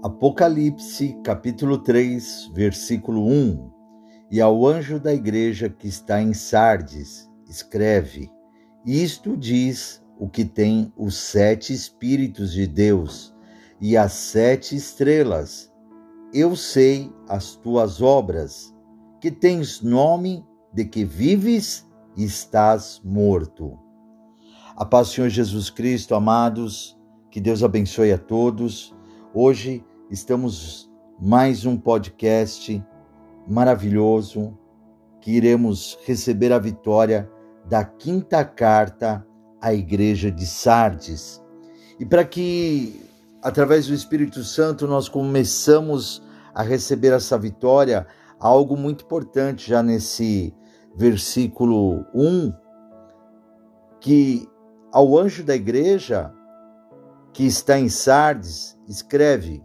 Apocalipse, capítulo 3, versículo 1. E ao anjo da igreja que está em Sardes, escreve: Isto diz o que tem os sete Espíritos de Deus e as sete estrelas. Eu sei as tuas obras, que tens nome de que vives e estás morto. A paz Senhor Jesus Cristo, amados, que Deus abençoe a todos. Hoje estamos mais um podcast maravilhoso que iremos receber a vitória da quinta carta à igreja de Sardes. E para que através do Espírito Santo nós começamos a receber essa vitória, algo muito importante já nesse versículo 1 que ao anjo da igreja que está em Sardes, escreve: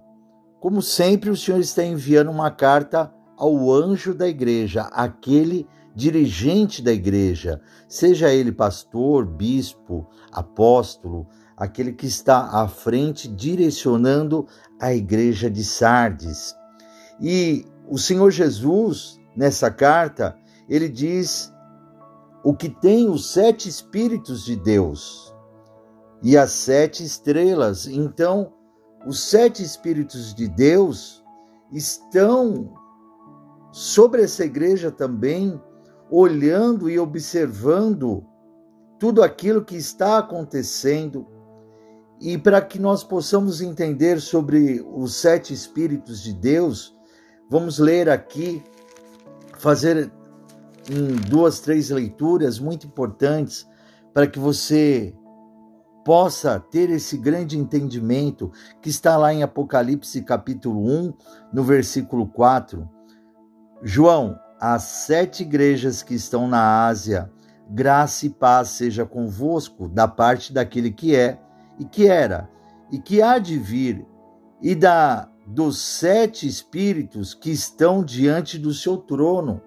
Como sempre, o Senhor está enviando uma carta ao anjo da igreja, aquele dirigente da igreja, seja ele pastor, bispo, apóstolo, aquele que está à frente direcionando a igreja de Sardes. E o Senhor Jesus, nessa carta, ele diz o que tem os sete Espíritos de Deus e as sete estrelas. Então, os sete Espíritos de Deus estão sobre essa igreja também, olhando e observando tudo aquilo que está acontecendo. E para que nós possamos entender sobre os sete Espíritos de Deus, vamos ler aqui, fazer em duas, três leituras muito importantes para que você possa ter esse grande entendimento que está lá em Apocalipse capítulo 1, no versículo 4. João, as sete igrejas que estão na Ásia, graça e paz seja convosco da parte daquele que é e que era e que há de vir e da dos sete espíritos que estão diante do seu trono.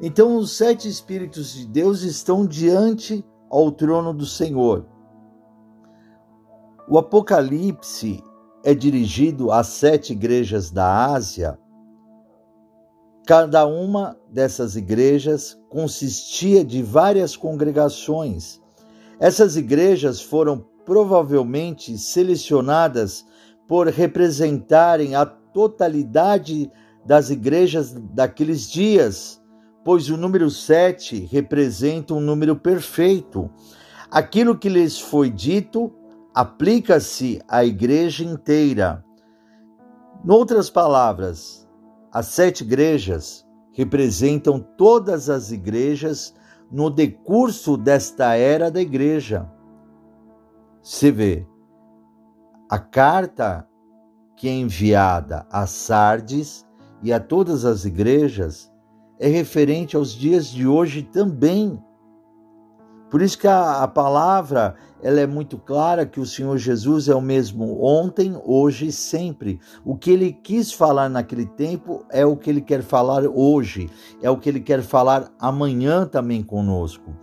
Então os sete espíritos de Deus estão diante ao trono do Senhor. O Apocalipse é dirigido às sete igrejas da Ásia. Cada uma dessas igrejas consistia de várias congregações. Essas igrejas foram provavelmente selecionadas por representarem a totalidade das igrejas daqueles dias, pois o número sete representa um número perfeito. Aquilo que lhes foi dito aplica-se à igreja inteira. Em outras palavras, as sete igrejas representam todas as igrejas no decurso desta era da igreja. Se vê, a carta que é enviada a Sardes e a todas as igrejas é referente aos dias de hoje também. Por isso que a, a, palavra ela é muito clara que o Senhor Jesus é o mesmo ontem, hoje e sempre. O que ele quis falar naquele tempo é o que ele quer falar hoje, é o que ele quer falar amanhã também conosco.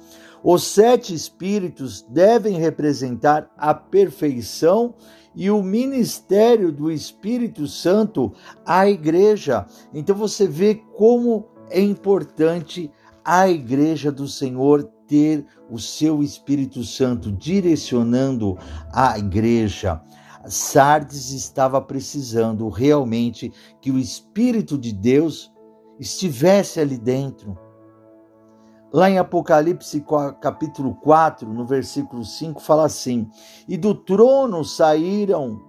Os sete espíritos devem representar a perfeição e o ministério do Espírito Santo à igreja. Então você vê como é importante a igreja do Senhor ter o seu Espírito Santo direcionando a igreja. Sardes estava precisando realmente que o Espírito de Deus estivesse ali dentro. Lá em Apocalipse capítulo 4, no versículo 5, fala assim: E do trono saíram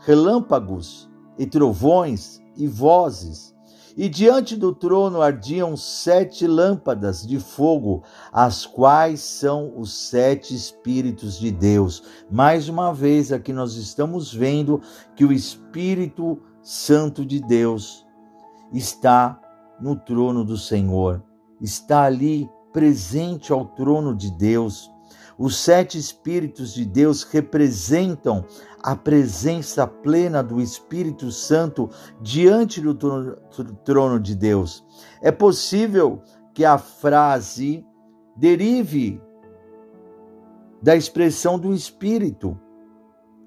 relâmpagos e trovões e vozes, e diante do trono ardiam sete lâmpadas de fogo, as quais são os sete Espíritos de Deus. Mais uma vez, aqui nós estamos vendo que o Espírito Santo de Deus está no trono do Senhor, está ali presente ao trono de Deus. Os sete Espíritos de Deus representam a presença plena do Espírito Santo diante do trono de Deus. É possível que a frase derive da expressão do Espírito.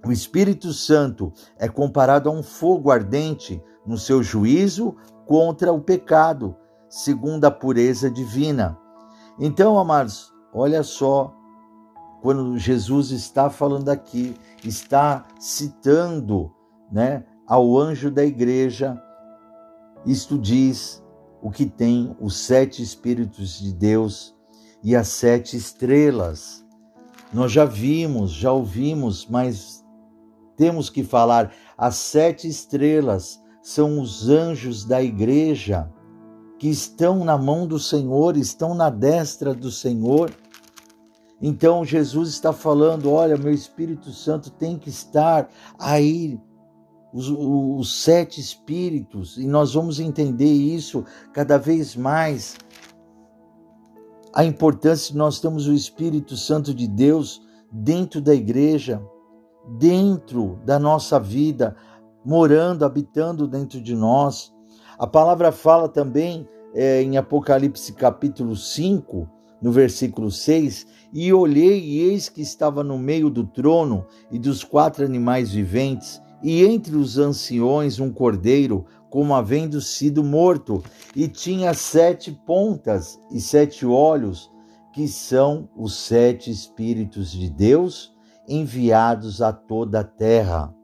O Espírito Santo é comparado a um fogo ardente no seu juízo contra o pecado, segundo a pureza divina. Então, amados, olha só, quando Jesus está falando aqui, está citando, né, ao anjo da igreja, isto diz o que tem os sete Espíritos de Deus e as sete estrelas. Nós já vimos, já ouvimos, mas temos que falar: as sete estrelas são os anjos da igreja que estão na mão do Senhor, estão na destra do Senhor. Então Jesus está falando: olha, meu Espírito Santo tem que estar aí, os, os, sete Espíritos, e nós vamos entender isso cada vez mais. A importância de nós termos o Espírito Santo de Deus dentro da igreja dentro da nossa vida, morando, habitando dentro de nós. A palavra fala também é, em Apocalipse capítulo 5, no versículo 6, e olhei e eis que estava no meio do trono e dos quatro animais viventes, e entre os anciões um cordeiro, como havendo sido morto, e tinha sete pontas e sete olhos, que são os sete Espíritos de Deus enviados a toda a terra.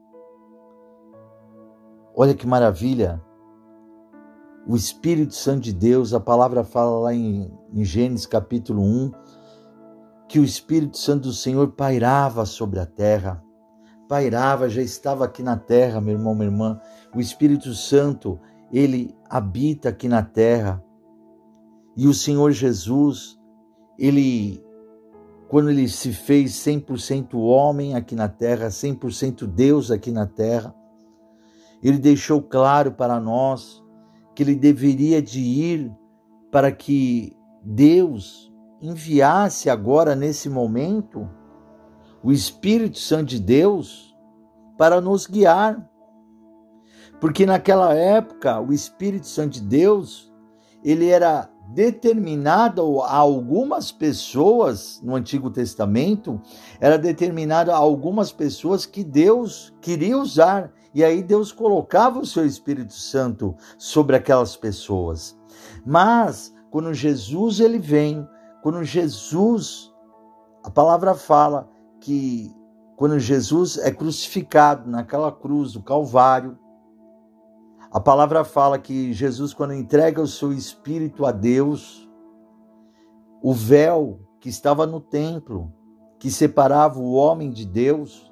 Olha que maravilha! O Espírito Santo de Deus, a palavra fala lá em, em Gênesis capítulo 1, que o Espírito Santo do Senhor pairava sobre a terra. Pairava, já estava aqui na terra, meu irmão, minha irmã. O Espírito Santo, ele habita aqui na terra. E o Senhor Jesus, ele quando ele se fez 100% homem aqui na terra, 100% Deus aqui na terra, ele deixou claro para nós que ele deveria de ir para que Deus enviasse agora nesse momento o Espírito Santo de Deus para nos guiar. Porque naquela época o Espírito Santo de Deus, ele era determinado a algumas pessoas no Antigo Testamento, era determinado a algumas pessoas que Deus queria usar. E aí Deus colocava o seu Espírito Santo sobre aquelas pessoas. Mas quando Jesus ele vem, quando Jesus a palavra fala que quando Jesus é crucificado naquela cruz do Calvário, a palavra fala que Jesus, quando entrega o seu espírito a Deus, o véu que estava no templo, que separava o homem de Deus,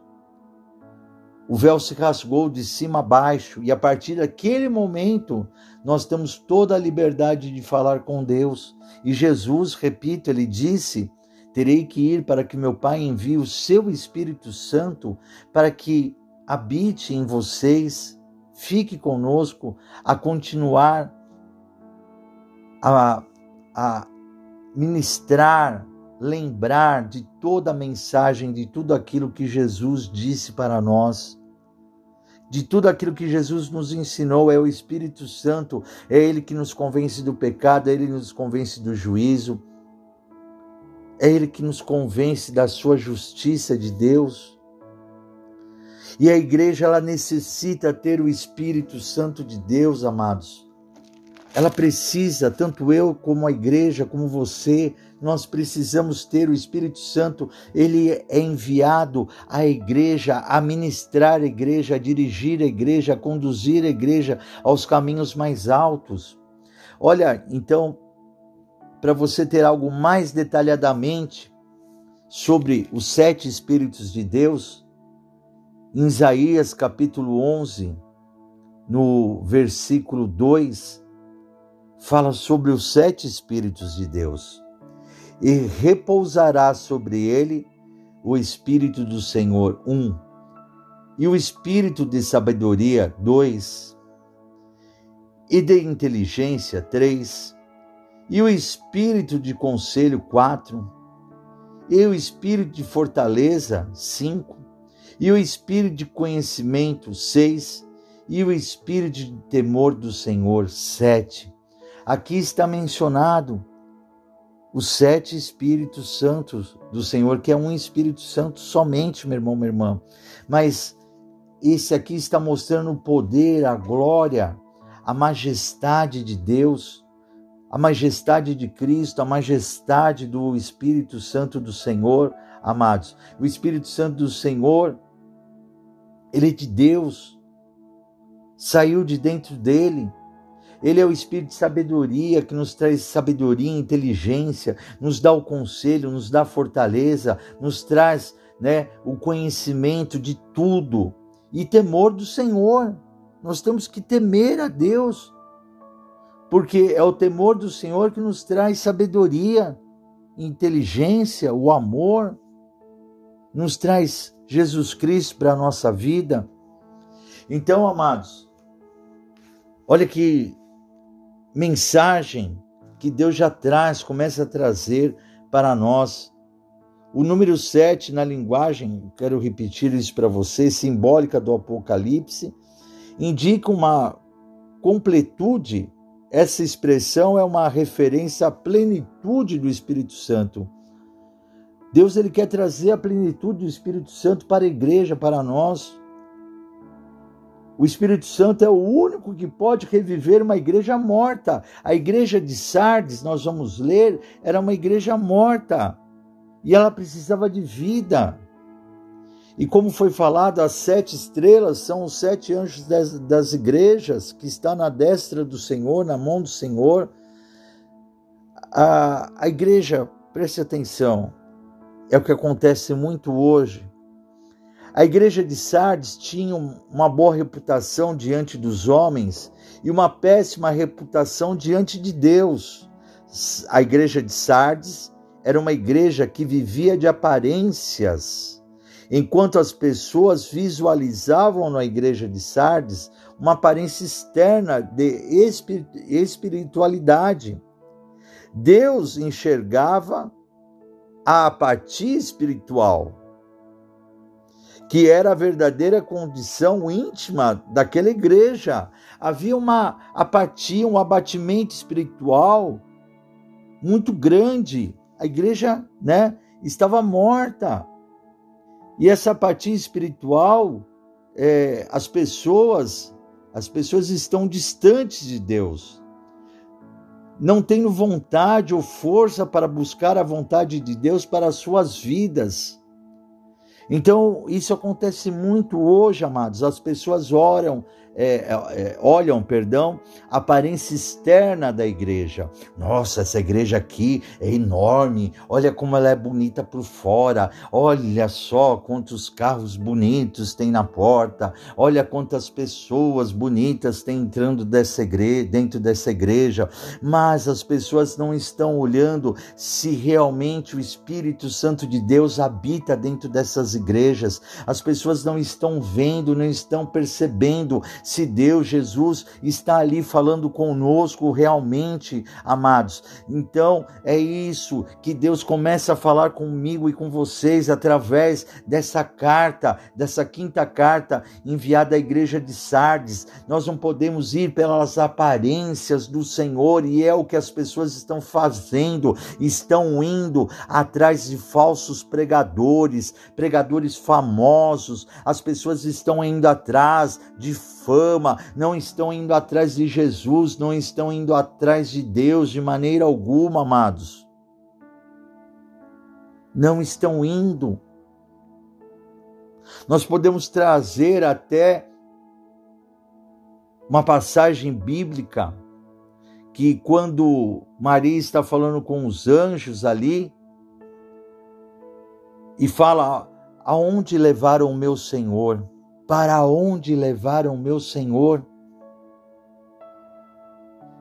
o véu se rasgou de cima a baixo, e a partir daquele momento nós temos toda a liberdade de falar com Deus. E Jesus, repito, ele disse: Terei que ir para que meu Pai envie o seu Espírito Santo para que habite em vocês fique conosco a continuar a, a ministrar, lembrar de toda a mensagem, de tudo aquilo que Jesus disse para nós. De tudo aquilo que Jesus nos ensinou, é o Espírito Santo, é Ele que nos convence do pecado, é Ele que nos convence do juízo, é Ele que nos convence da sua justiça de Deus. E a igreja ela necessita ter o Espírito Santo de Deus, amados. Ela precisa, tanto eu como a igreja, como você, nós precisamos ter o Espírito Santo. Ele é enviado à igreja a ministrar a igreja, a dirigir a igreja, a conduzir a igreja aos caminhos mais altos. Olha, então, para você ter algo mais detalhadamente sobre os sete Espíritos de Deus, em Isaías capítulo 11, no versículo 2, fala sobre os sete Espíritos de Deus. E repousará sobre ele o Espírito do Senhor, um, e o Espírito de sabedoria, dois, e de inteligência, três, e o Espírito de conselho, quatro, e o Espírito de fortaleza, cinco, e o espírito de conhecimento, seis, e o espírito de temor do Senhor, sete. Aqui está mencionado os sete Espíritos Santos do Senhor, que é um Espírito Santo somente, meu irmão, minha irmã. Mas esse aqui está mostrando o poder, a glória, a majestade de Deus, a majestade de Cristo, a majestade do Espírito Santo do Senhor, amados. O Espírito Santo do Senhor, ele é de Deus, saiu de dentro dele. Ele é o espírito de sabedoria que nos traz sabedoria, inteligência, nos dá o conselho, nos dá fortaleza, nos traz, né, o conhecimento de tudo e temor do Senhor. Nós temos que temer a Deus, porque é o temor do Senhor que nos traz sabedoria, inteligência, o amor, nos traz Jesus Cristo para a nossa vida. Então, amados, olha que mensagem que Deus já traz, começa a trazer para nós. O número 7 na linguagem, quero repetir isso para você, simbólica do Apocalipse, indica uma completude. Essa expressão é uma referência à plenitude do Espírito Santo. Deus ele quer trazer a plenitude do Espírito Santo para a igreja, para nós. O Espírito Santo é o único que pode reviver uma igreja morta. A igreja de Sardes, nós vamos ler, era uma igreja morta e ela precisava de vida. E como foi falado, as sete estrelas são os sete anjos das, das igrejas que está na destra do Senhor, na mão do Senhor. A, a igreja, preste atenção, é o que acontece muito hoje. A igreja de Sardes tinha uma boa reputação diante dos homens e uma péssima reputação diante de Deus. A igreja de Sardes era uma igreja que vivia de aparências, enquanto as pessoas visualizavam na igreja de Sardes uma aparência externa de espiritualidade. Deus enxergava a apatia espiritual que era a verdadeira condição íntima daquela igreja. Havia uma apatia, um abatimento espiritual muito grande. A igreja, né, estava morta. E essa apatia espiritual, é, as pessoas, as pessoas estão distantes de Deus. Não tendo vontade ou força para buscar a vontade de Deus para as suas vidas. Então, isso acontece muito hoje, amados. As pessoas oram, é, é, é, olham, perdão, a aparência externa da igreja. Nossa, essa igreja aqui é enorme. Olha como ela é bonita por fora. Olha só quantos carros bonitos tem na porta. Olha quantas pessoas bonitas tem entrando dessa igreja, dentro dessa igreja. Mas as pessoas não estão olhando se realmente o Espírito Santo de Deus habita dentro dessas igrejas. As pessoas não estão vendo, não estão percebendo se Deus, Jesus, está ali falando conosco realmente, amados. Então é isso que Deus começa a falar comigo e com vocês através dessa carta, dessa quinta carta enviada à igreja de Sardes. Nós não podemos ir pelas aparências do Senhor e é o que as pessoas estão fazendo, estão indo atrás de falsos pregadores, pregadores famosos, as pessoas estão indo atrás de fama, não estão indo atrás de Jesus, não estão indo atrás de Deus de maneira alguma, amados. Não estão indo. Nós podemos trazer até uma passagem bíblica que quando Maria está falando com os anjos ali e fala aonde levaram o meu Senhor? Para onde levaram meu Senhor?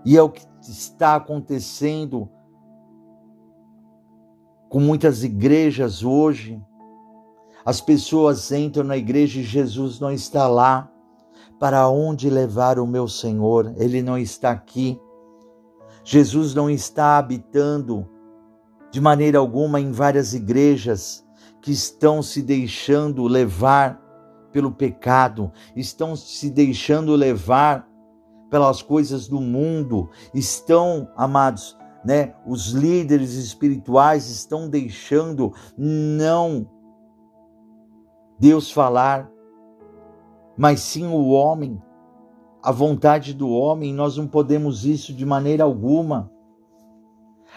E é o que está acontecendo com muitas igrejas hoje. As pessoas entram na igreja e Jesus não está lá. Para onde levar o meu Senhor? Ele não está aqui. Jesus não está habitando de maneira alguma em várias igrejas que estão se deixando levar pelo pecado, estão se deixando levar pelas coisas do mundo, estão, amados, né? Os líderes espirituais estão deixando não Deus falar, mas sim o homem, a vontade do homem, nós não podemos isso de maneira alguma.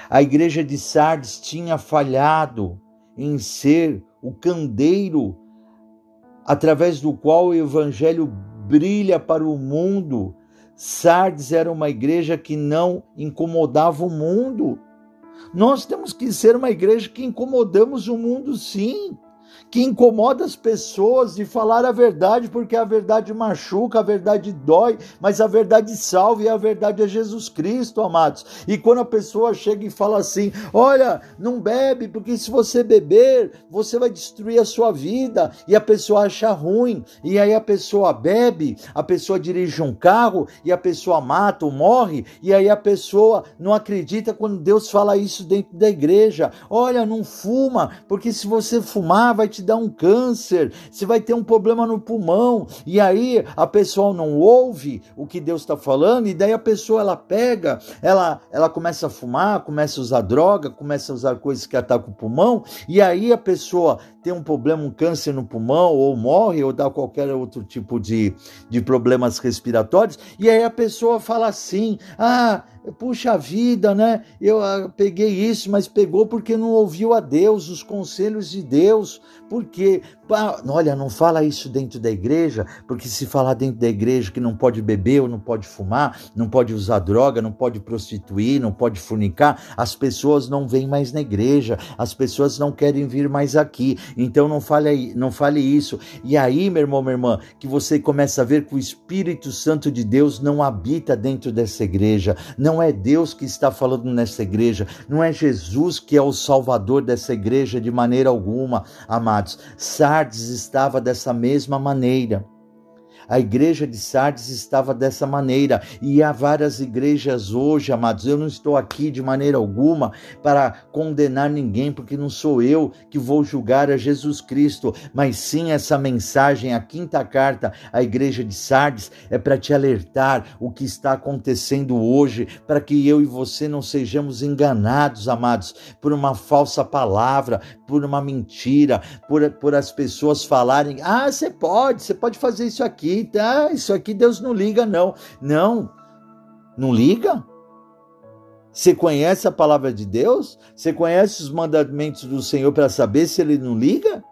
A igreja de Sardes tinha falhado em ser o candeiro através do qual o evangelho brilha para o mundo. Sardes era uma igreja que não incomodava o mundo. Nós temos que ser uma igreja que incomodamos o mundo, sim que incomoda as pessoas de falar a verdade, porque a verdade machuca, a verdade dói, mas a verdade salva e a verdade é Jesus Cristo, amados. E quando a pessoa chega e fala assim: Olha, não bebe, porque se você beber, você vai destruir a sua vida, e a pessoa acha ruim, e aí a pessoa bebe, a pessoa dirige um carro, e a pessoa mata ou morre, e aí a pessoa não acredita quando Deus fala isso dentro da igreja: Olha, não fuma, porque se você fumar, vai te dar um câncer, você vai ter um problema no pulmão. E aí a pessoa não ouve o que Deus está falando, e daí a pessoa ela pega, ela, ela começa a fumar, começa a usar droga, começa a usar coisas que atacam o pulmão, e aí a pessoa tem um problema, um câncer no pulmão, ou morre, ou dá qualquer outro tipo de, de problemas respiratórios, e aí a pessoa fala assim: ah, puxa vida, né? Eu ah, peguei isso, mas pegou porque não ouviu a Deus, os conselhos de Deus. Porque, olha, não fala isso dentro da igreja, porque se falar dentro da igreja que não pode beber ou não pode fumar, não pode usar droga, não pode prostituir, não pode fornicar, as pessoas não vêm mais na igreja, as pessoas não querem vir mais aqui. Então não fale, não fale isso. E aí, meu irmão, minha irmã, que você começa a ver que o Espírito Santo de Deus não habita dentro dessa igreja, não não é Deus que está falando nessa igreja, não é Jesus que é o salvador dessa igreja de maneira alguma, amados. Sardes estava dessa mesma maneira. A igreja de Sardes estava dessa maneira. E há várias igrejas hoje, amados. Eu não estou aqui de maneira alguma para condenar ninguém, porque não sou eu que vou julgar a Jesus Cristo, mas sim essa mensagem, a quinta carta à igreja de Sardes, é para te alertar o que está acontecendo hoje, para que eu e você não sejamos enganados, amados, por uma falsa palavra, por uma mentira, por, por as pessoas falarem: ah, você pode, você pode fazer isso aqui tá, isso aqui Deus não liga, não. Não, não liga? Você conhece a palavra de Deus? Você conhece os mandamentos do Senhor para saber se ele não liga?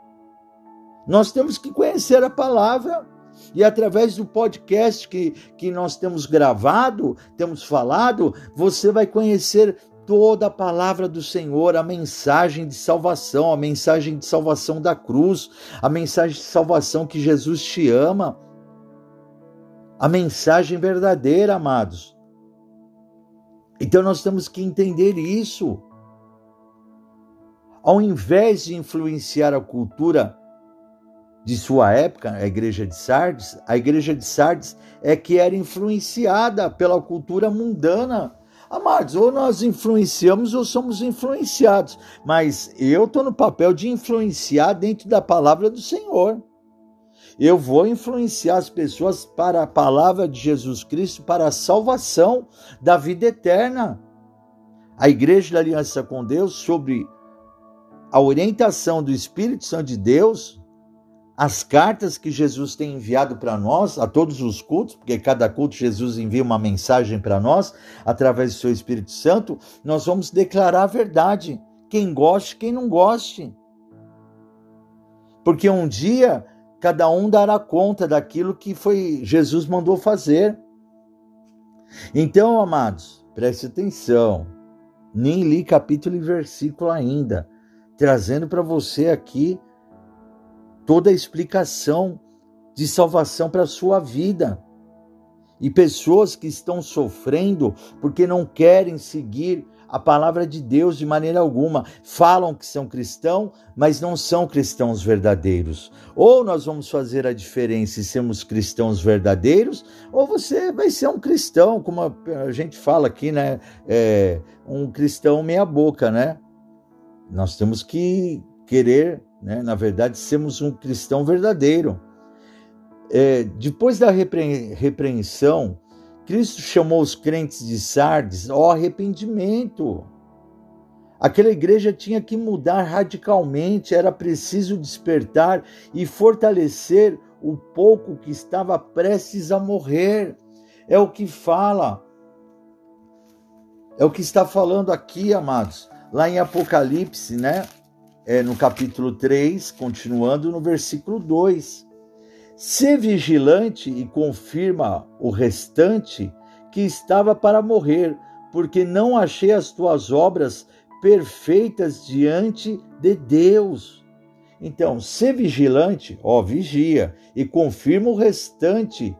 Nós temos que conhecer a palavra. E através do podcast que, que nós temos gravado, temos falado, você vai conhecer toda a palavra do Senhor, a mensagem de salvação, a mensagem de salvação da cruz, a mensagem de salvação que Jesus te ama a mensagem verdadeira, amados. Então nós temos que entender isso. Ao invés de influenciar a cultura de sua época, a igreja de Sardes, a igreja de Sardes é que era influenciada pela cultura mundana. Amados, ou nós influenciamos ou somos influenciados, mas eu estou no papel de influenciar dentro da palavra do Senhor. Eu vou influenciar as pessoas para a palavra de Jesus Cristo, para a salvação da vida eterna. A Igreja da Aliança com Deus, sobre a orientação do Espírito Santo de Deus, as cartas que Jesus tem enviado para nós, a todos os cultos, porque cada culto Jesus envia uma mensagem para nós, através do seu Espírito Santo, nós vamos declarar a verdade. Quem goste, quem não goste. Porque um dia cada um dará conta daquilo que foi Jesus mandou fazer. Então, amados, preste atenção. Nem li capítulo e versículo ainda, trazendo para você aqui toda a explicação de salvação para a sua vida. E pessoas que estão sofrendo porque não querem seguir a palavra de Deus de maneira alguma. Falam que são cristãos, mas não são cristãos verdadeiros. Ou nós vamos fazer a diferença e sermos cristãos verdadeiros, ou você vai ser um cristão, como a gente fala aqui, né? É, um cristão meia-boca, né? Nós temos que querer, né? na verdade, sermos um cristão verdadeiro. É, depois da repreensão Cristo chamou os crentes de Sardes ao arrependimento. Aquela igreja tinha que mudar radicalmente, era preciso despertar e fortalecer o pouco que estava prestes a morrer. É o que fala, é o que está falando aqui, amados, lá em Apocalipse, né? É, no capítulo 3, continuando no versículo 2. Se vigilante e confirma o restante que estava para morrer, porque não achei as tuas obras perfeitas diante de Deus. Então, ser vigilante, ó, vigia e confirma o restante,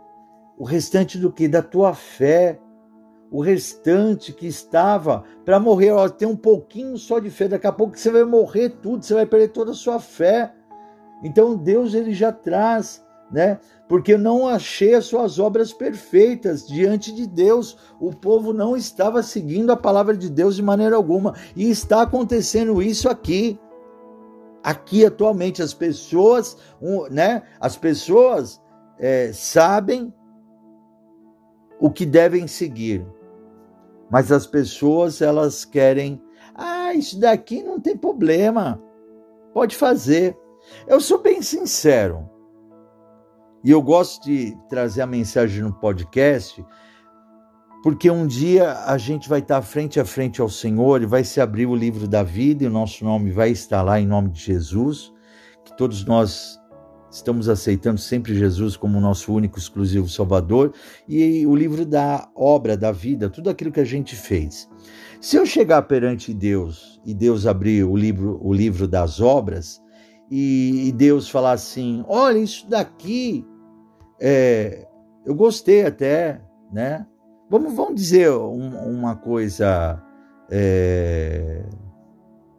o restante do que? Da tua fé, o restante que estava para morrer. Ó, tem um pouquinho só de fé, daqui a pouco você vai morrer tudo, você vai perder toda a sua fé. Então, Deus ele já traz né? Porque não achei as suas obras perfeitas diante de Deus. O povo não estava seguindo a palavra de Deus de maneira alguma. E está acontecendo isso aqui. Aqui atualmente as pessoas, né? As pessoas é, sabem o que devem seguir, mas as pessoas elas querem, ah, isso daqui não tem problema, pode fazer. Eu sou bem sincero. E eu gosto de trazer a mensagem no podcast, porque um dia a gente vai estar frente a frente ao Senhor e vai se abrir o livro da vida e o nosso nome vai estar lá em nome de Jesus, que todos nós estamos aceitando sempre Jesus como nosso único exclusivo Salvador e o livro da obra da vida, tudo aquilo que a gente fez. Se eu chegar perante Deus e Deus abrir o livro, o livro das obras, e, Deus falar assim: olha, isso daqui é, eu gostei até, né? Vamos, vamos dizer um, uma coisa. É,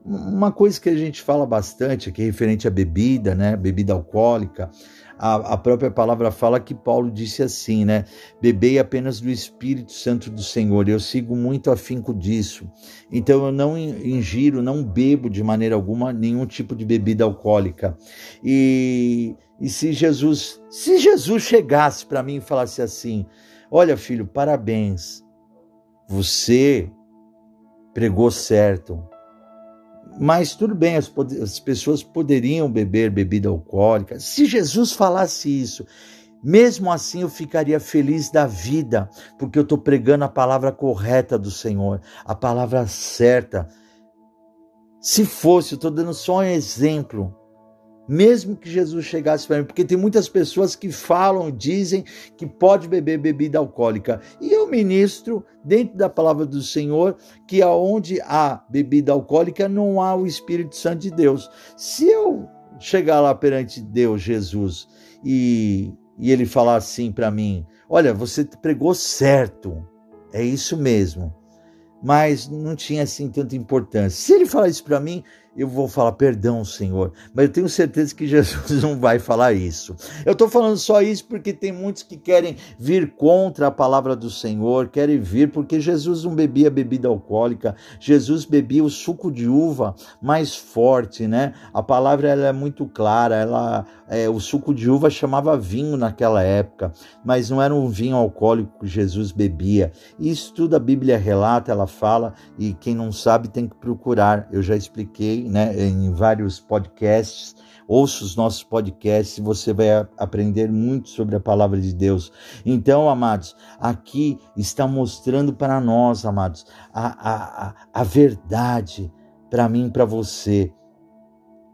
uma coisa que a gente fala bastante aqui referente à bebida, né? Bebida alcoólica. A, a, própria palavra fala que Paulo disse assim, né? Bebei apenas do Espírito Santo do Senhor. Eu sigo muito afinco disso. Então eu não ingiro, não bebo de maneira alguma nenhum tipo de bebida alcoólica. E, e se Jesus, se Jesus chegasse para mim e falasse assim: "Olha, filho, parabéns. Você pregou certo. Mas tudo bem, as, as pessoas poderiam beber bebida alcoólica. Se Jesus falasse isso, mesmo assim eu ficaria feliz da vida, porque eu estou pregando a palavra correta do Senhor, a palavra certa. Se fosse, eu estou dando só um exemplo, mesmo que Jesus chegasse para mim, porque tem muitas pessoas que falam, dizem que pode beber bebida alcoólica. E eu ministro dentro da palavra do Senhor que aonde há bebida alcoólica não há o Espírito Santo de Deus. Se eu chegar lá perante Deus, Jesus, e, e ele falar assim para mim: Olha, você pregou certo, é isso mesmo mas não tinha assim tanta importância. Se ele falar isso para mim, eu vou falar perdão, Senhor, mas eu tenho certeza que Jesus não vai falar isso. Eu estou falando só isso porque tem muitos que querem vir contra a palavra do Senhor, querem vir porque Jesus não bebia bebida alcoólica, Jesus bebia o suco de uva mais forte, né? A palavra ela é muito clara, ela é, o suco de uva chamava vinho naquela época, mas não era um vinho alcoólico que Jesus bebia. Isso tudo a Bíblia relata, ela fala e quem não sabe tem que procurar. Eu já expliquei né, em vários podcasts. Ouça os nossos podcasts você vai aprender muito sobre a palavra de Deus. Então, amados, aqui está mostrando para nós, amados, a, a, a verdade para mim para você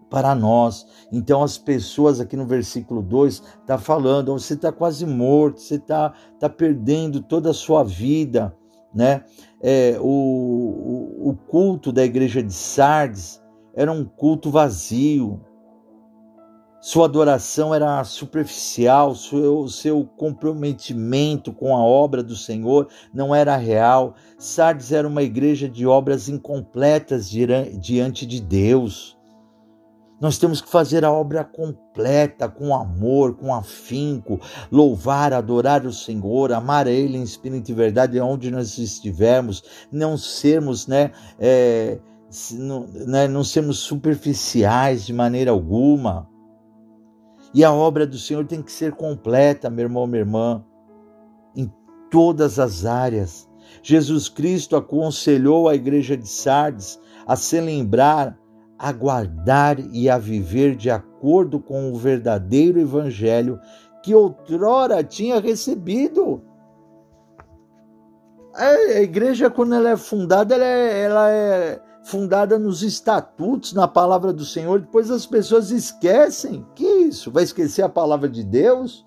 para nós. Então as pessoas aqui no versículo 2 tá falando, você está quase morto, você está tá perdendo toda a sua vida, né? É, o, o, o culto da igreja de Sardes era um culto vazio. Sua adoração era superficial, seu, seu comprometimento com a obra do Senhor não era real. Sardes era uma igreja de obras incompletas diante de Deus. Nós temos que fazer a obra completa, com amor, com afinco, louvar, adorar o Senhor, amar a Ele em espírito e verdade, onde nós estivermos, não sermos, né? É, não, né, não sermos superficiais de maneira alguma. E a obra do Senhor tem que ser completa, meu irmão, minha irmã, em todas as áreas. Jesus Cristo aconselhou a igreja de Sardes a se lembrar, a guardar e a viver de acordo com o verdadeiro evangelho que outrora tinha recebido. A igreja, quando ela é fundada, ela é, ela é fundada nos estatutos, na palavra do Senhor. Depois as pessoas esquecem. Que isso? Vai esquecer a palavra de Deus?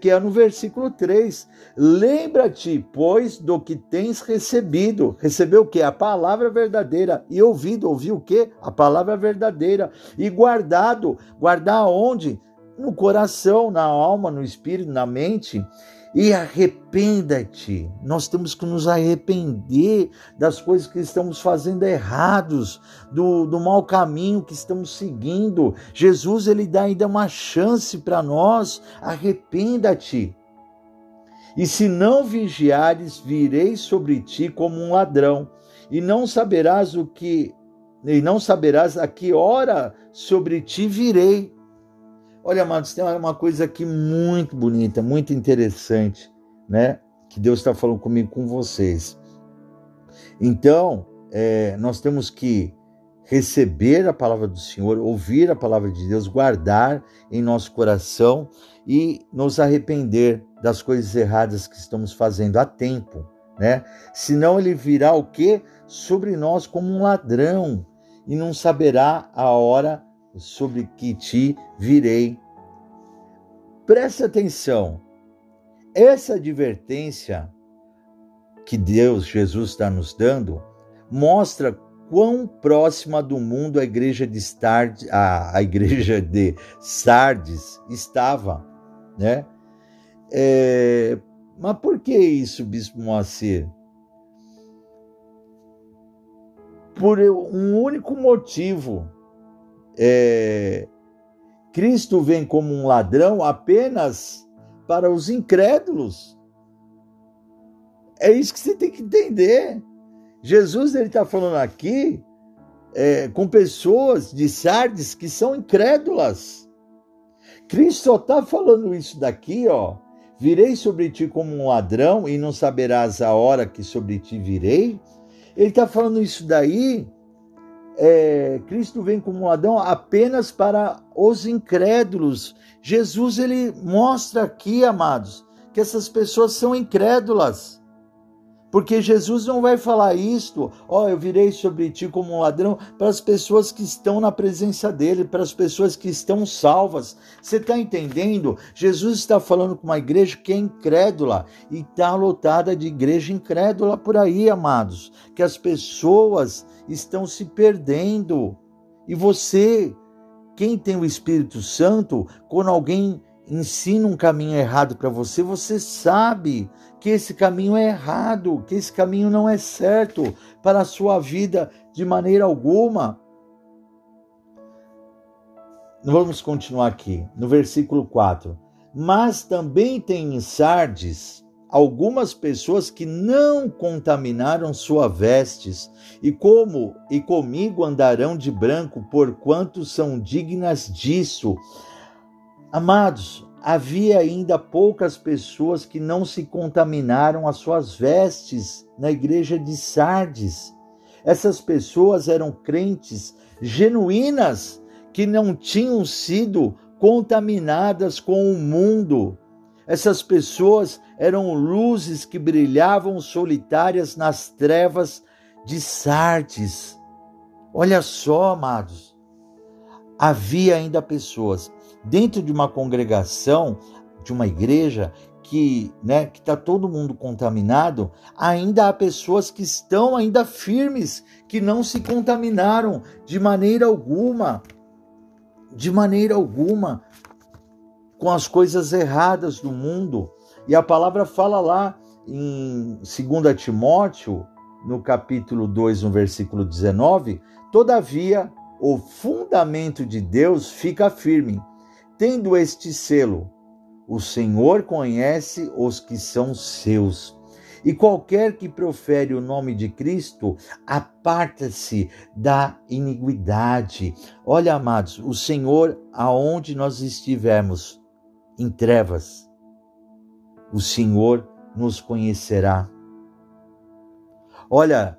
que é no versículo 3. Lembra-te, pois, do que tens recebido. Recebeu o que? A palavra verdadeira. E ouvido, ouviu o que? A palavra verdadeira. E guardado. Guardar onde? No coração, na alma, no espírito, na mente e arrependa-te. Nós temos que nos arrepender das coisas que estamos fazendo errados, do, do mau caminho que estamos seguindo. Jesus ele dá ainda uma chance para nós. Arrependa-te. E se não vigiares, virei sobre ti como um ladrão, e não saberás o que e não saberás a que hora sobre ti virei. Olha, amados, tem uma coisa aqui muito bonita, muito interessante, né? Que Deus está falando comigo, com vocês. Então, é, nós temos que receber a palavra do Senhor, ouvir a palavra de Deus, guardar em nosso coração e nos arrepender das coisas erradas que estamos fazendo a tempo, né? Senão ele virá o que sobre nós como um ladrão e não saberá a hora sobre que te virei. Preste atenção. Essa advertência que Deus, Jesus está nos dando, mostra quão próxima do mundo a igreja de Sardes, a, a igreja de Sardes estava, né? É, mas por que isso, Bispo Moacir? Por um único motivo. É, Cristo vem como um ladrão apenas para os incrédulos. É isso que você tem que entender. Jesus ele está falando aqui é, com pessoas de Sardes que são incrédulas. Cristo só está falando isso daqui, ó. Virei sobre ti como um ladrão e não saberás a hora que sobre ti virei. Ele está falando isso daí é, Cristo vem como ladrão apenas para os incrédulos. Jesus ele mostra aqui, amados, que essas pessoas são incrédulas. Porque Jesus não vai falar isto, ó, oh, eu virei sobre ti como um ladrão, para as pessoas que estão na presença dele, para as pessoas que estão salvas. Você está entendendo? Jesus está falando com uma igreja que é incrédula e está lotada de igreja incrédula por aí, amados. Que as pessoas estão se perdendo. E você, quem tem o Espírito Santo, quando alguém ensina um caminho errado para você, você sabe que esse caminho é errado, que esse caminho não é certo para a sua vida de maneira alguma. Vamos continuar aqui, no versículo 4. Mas também tem em Sardes algumas pessoas que não contaminaram suas vestes, e como e comigo andarão de branco, porquanto são dignas disso. Amados, havia ainda poucas pessoas que não se contaminaram as suas vestes na igreja de Sardes. Essas pessoas eram crentes genuínas que não tinham sido contaminadas com o mundo. Essas pessoas eram luzes que brilhavam solitárias nas trevas de Sardes. Olha só, amados, havia ainda pessoas dentro de uma congregação, de uma igreja que, né, que está todo mundo contaminado, ainda há pessoas que estão ainda firmes, que não se contaminaram de maneira alguma, de maneira alguma, com as coisas erradas do mundo. E a palavra fala lá em 2 Timóteo, no capítulo 2, no versículo 19, todavia o fundamento de Deus fica firme Tendo este selo, o Senhor conhece os que são seus. E qualquer que profere o nome de Cristo, aparta-se da iniquidade. Olha, amados, o Senhor, aonde nós estivermos, em trevas, o Senhor nos conhecerá. Olha,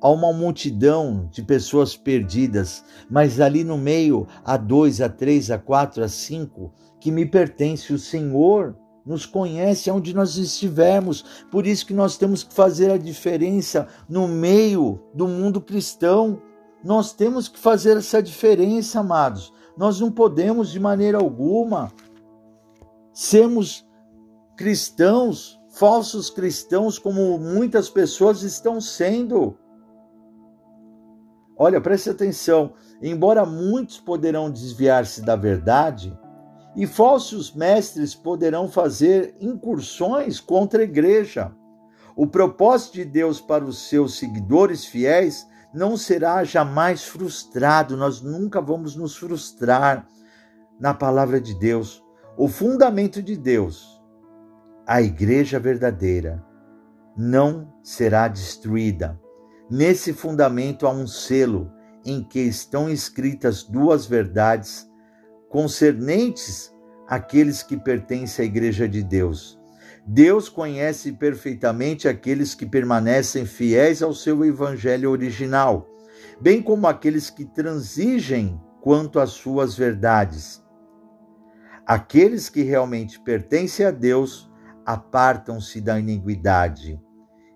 há uma multidão de pessoas perdidas, mas ali no meio há dois, há três, há quatro, há cinco que me pertence. O Senhor nos conhece onde nós estivermos. Por isso que nós temos que fazer a diferença no meio do mundo cristão. Nós temos que fazer essa diferença, amados. Nós não podemos de maneira alguma sermos cristãos, falsos cristãos, como muitas pessoas estão sendo. Olha, preste atenção. Embora muitos poderão desviar-se da verdade, e falsos mestres poderão fazer incursões contra a igreja. O propósito de Deus para os seus seguidores fiéis não será jamais frustrado, nós nunca vamos nos frustrar na palavra de Deus. O fundamento de Deus, a igreja verdadeira, não será destruída. Nesse fundamento há um selo em que estão escritas duas verdades concernentes àqueles que pertencem à Igreja de Deus. Deus conhece perfeitamente aqueles que permanecem fiéis ao seu evangelho original, bem como aqueles que transigem quanto às suas verdades. Aqueles que realmente pertencem a Deus apartam-se da iniquidade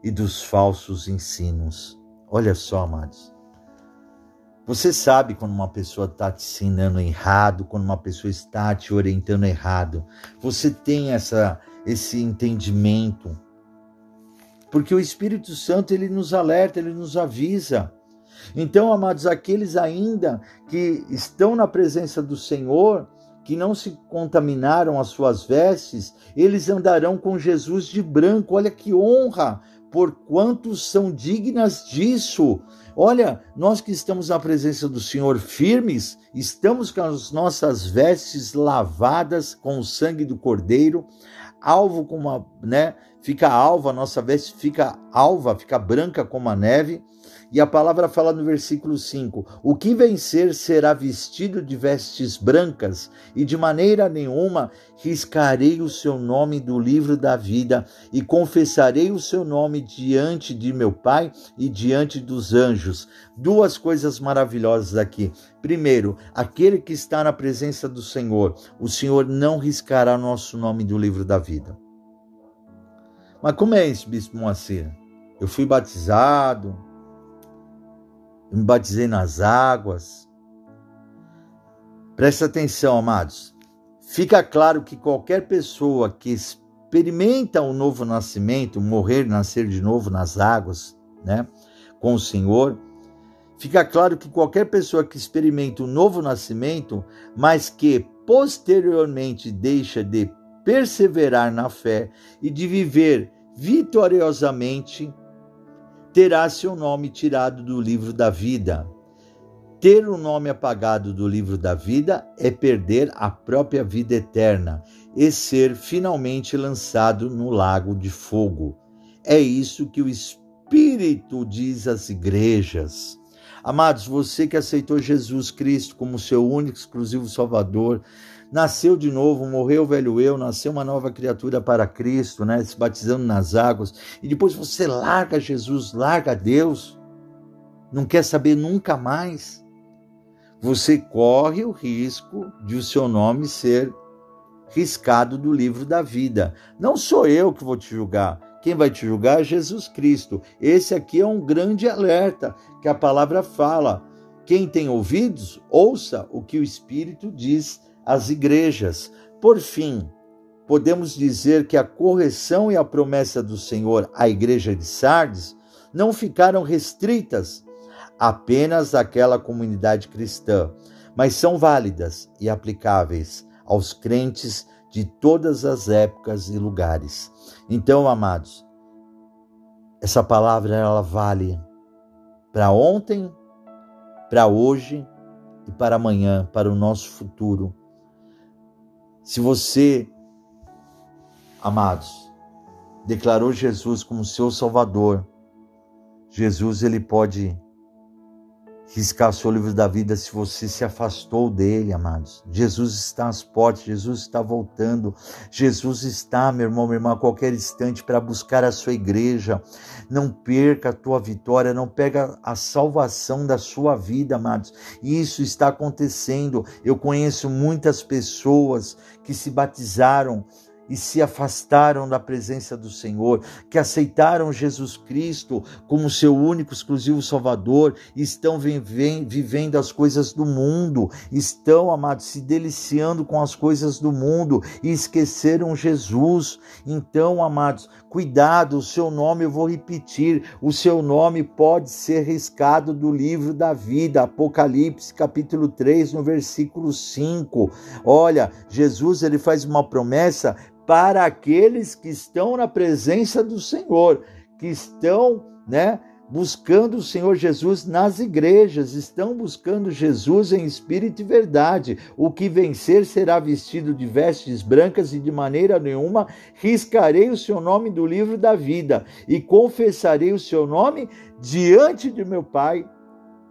e dos falsos ensinos. Olha só, amados. Você sabe quando uma pessoa está te ensinando errado, quando uma pessoa está te orientando errado. Você tem essa, esse entendimento. Porque o Espírito Santo ele nos alerta, ele nos avisa. Então, amados, aqueles ainda que estão na presença do Senhor, que não se contaminaram as suas vestes, eles andarão com Jesus de branco. Olha que honra! Por quantos são dignas disso. Olha, nós que estamos na presença do Senhor firmes, estamos com as nossas vestes lavadas com o sangue do Cordeiro, alvo como uma, né? Fica alva, a nossa veste fica alva, fica branca como a neve e a palavra fala no versículo 5: O que vencer será vestido de vestes brancas, e de maneira nenhuma riscarei o seu nome do livro da vida, e confessarei o seu nome diante de meu Pai e diante dos anjos. Duas coisas maravilhosas aqui. Primeiro, aquele que está na presença do Senhor, o Senhor não riscará nosso nome do livro da vida. Mas como é isso, Bispo Moacir? Eu fui batizado, me batizei nas águas. Presta atenção, amados. Fica claro que qualquer pessoa que experimenta o um novo nascimento, morrer, nascer de novo nas águas, né, com o Senhor, fica claro que qualquer pessoa que experimenta o um novo nascimento, mas que posteriormente deixa de perseverar na fé e de viver vitoriosamente terá seu nome tirado do livro da vida. Ter o nome apagado do livro da vida é perder a própria vida eterna e ser finalmente lançado no lago de fogo. É isso que o Espírito diz às igrejas. Amados, você que aceitou Jesus Cristo como seu único exclusivo Salvador, nasceu de novo, morreu o velho eu, nasceu uma nova criatura para Cristo, né? Se batizando nas águas, e depois você larga Jesus, larga Deus, não quer saber nunca mais. Você corre o risco de o seu nome ser riscado do livro da vida. Não sou eu que vou te julgar. Quem vai te julgar é Jesus Cristo. Esse aqui é um grande alerta que a palavra fala. Quem tem ouvidos, ouça o que o Espírito diz às igrejas. Por fim, podemos dizer que a correção e a promessa do Senhor à igreja de Sardes não ficaram restritas apenas àquela comunidade cristã, mas são válidas e aplicáveis aos crentes de todas as épocas e lugares. Então, amados, essa palavra ela vale para ontem, para hoje e para amanhã, para o nosso futuro. Se você, amados, declarou Jesus como seu Salvador, Jesus ele pode riscar seu livro da vida se você se afastou dele, amados. Jesus está às portas, Jesus está voltando. Jesus está, meu irmão, minha irmã, a qualquer instante para buscar a sua igreja. Não perca a tua vitória, não pega a salvação da sua vida, amados. Isso está acontecendo. Eu conheço muitas pessoas que se batizaram e se afastaram da presença do Senhor, que aceitaram Jesus Cristo como seu único, exclusivo Salvador, estão vivendo as coisas do mundo, estão, amados, se deliciando com as coisas do mundo e esqueceram Jesus. Então, amados, cuidado, o seu nome, eu vou repetir, o seu nome pode ser riscado do livro da vida, Apocalipse, capítulo 3, no versículo 5. Olha, Jesus, ele faz uma promessa para aqueles que estão na presença do Senhor, que estão, né, buscando o Senhor Jesus nas igrejas, estão buscando Jesus em espírito e verdade. O que vencer será vestido de vestes brancas e de maneira nenhuma riscarei o seu nome do livro da vida e confessarei o seu nome diante de meu Pai.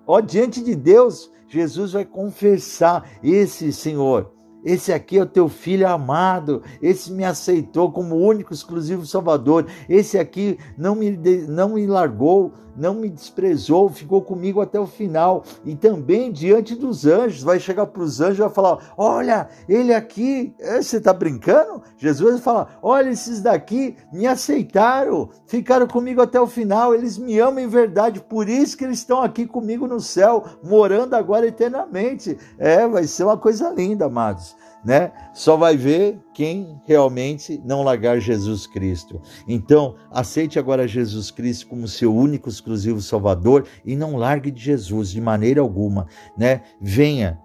Ó, diante de Deus, Jesus vai confessar esse Senhor esse aqui é o teu filho amado, esse me aceitou como único, exclusivo Salvador. Esse aqui não me, não me largou, não me desprezou, ficou comigo até o final. E também diante dos anjos, vai chegar para os anjos e vai falar: Olha, ele aqui, é, você está brincando? Jesus vai falar: Olha, esses daqui me aceitaram, ficaram comigo até o final, eles me amam em verdade, por isso que eles estão aqui comigo no céu, morando agora eternamente. É, vai ser uma coisa linda, amados né? Só vai ver quem realmente não largar Jesus Cristo. Então, aceite agora Jesus Cristo como seu único exclusivo Salvador e não largue de Jesus de maneira alguma, né? Venha,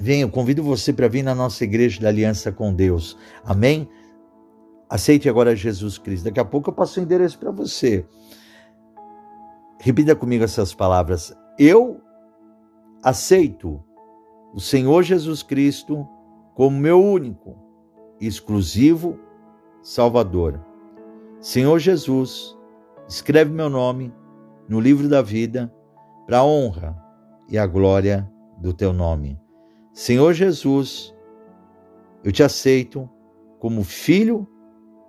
venha, convido você para vir na nossa igreja da Aliança com Deus. Amém? Aceite agora Jesus Cristo. Daqui a pouco eu passo o endereço para você. Repita comigo essas palavras. Eu aceito o Senhor Jesus Cristo como meu único, exclusivo Salvador. Senhor Jesus, escreve meu nome no livro da vida para a honra e a glória do teu nome. Senhor Jesus, eu te aceito como filho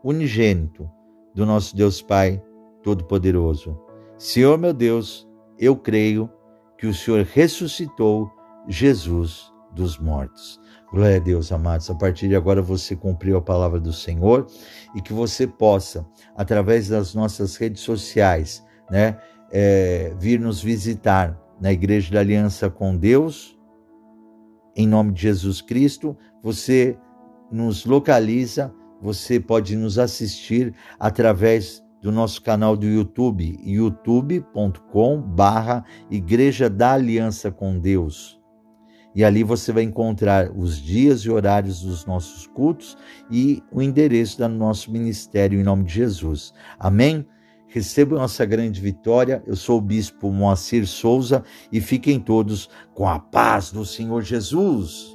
unigênito do nosso Deus Pai Todo-Poderoso. Senhor meu Deus, eu creio que o Senhor ressuscitou Jesus dos mortos. Glória a Deus, amados. A partir de agora você cumpriu a palavra do Senhor e que você possa, através das nossas redes sociais, né, é, vir nos visitar na Igreja da Aliança com Deus, em nome de Jesus Cristo. Você nos localiza, você pode nos assistir através do nosso canal do YouTube, youtube.com/barra Igreja da Aliança com Deus e ali você vai encontrar os dias e horários dos nossos cultos e o endereço do nosso ministério em nome de Jesus. Amém? Recebam nossa grande vitória. Eu sou o bispo Moacir Souza e fiquem todos com a paz do Senhor Jesus.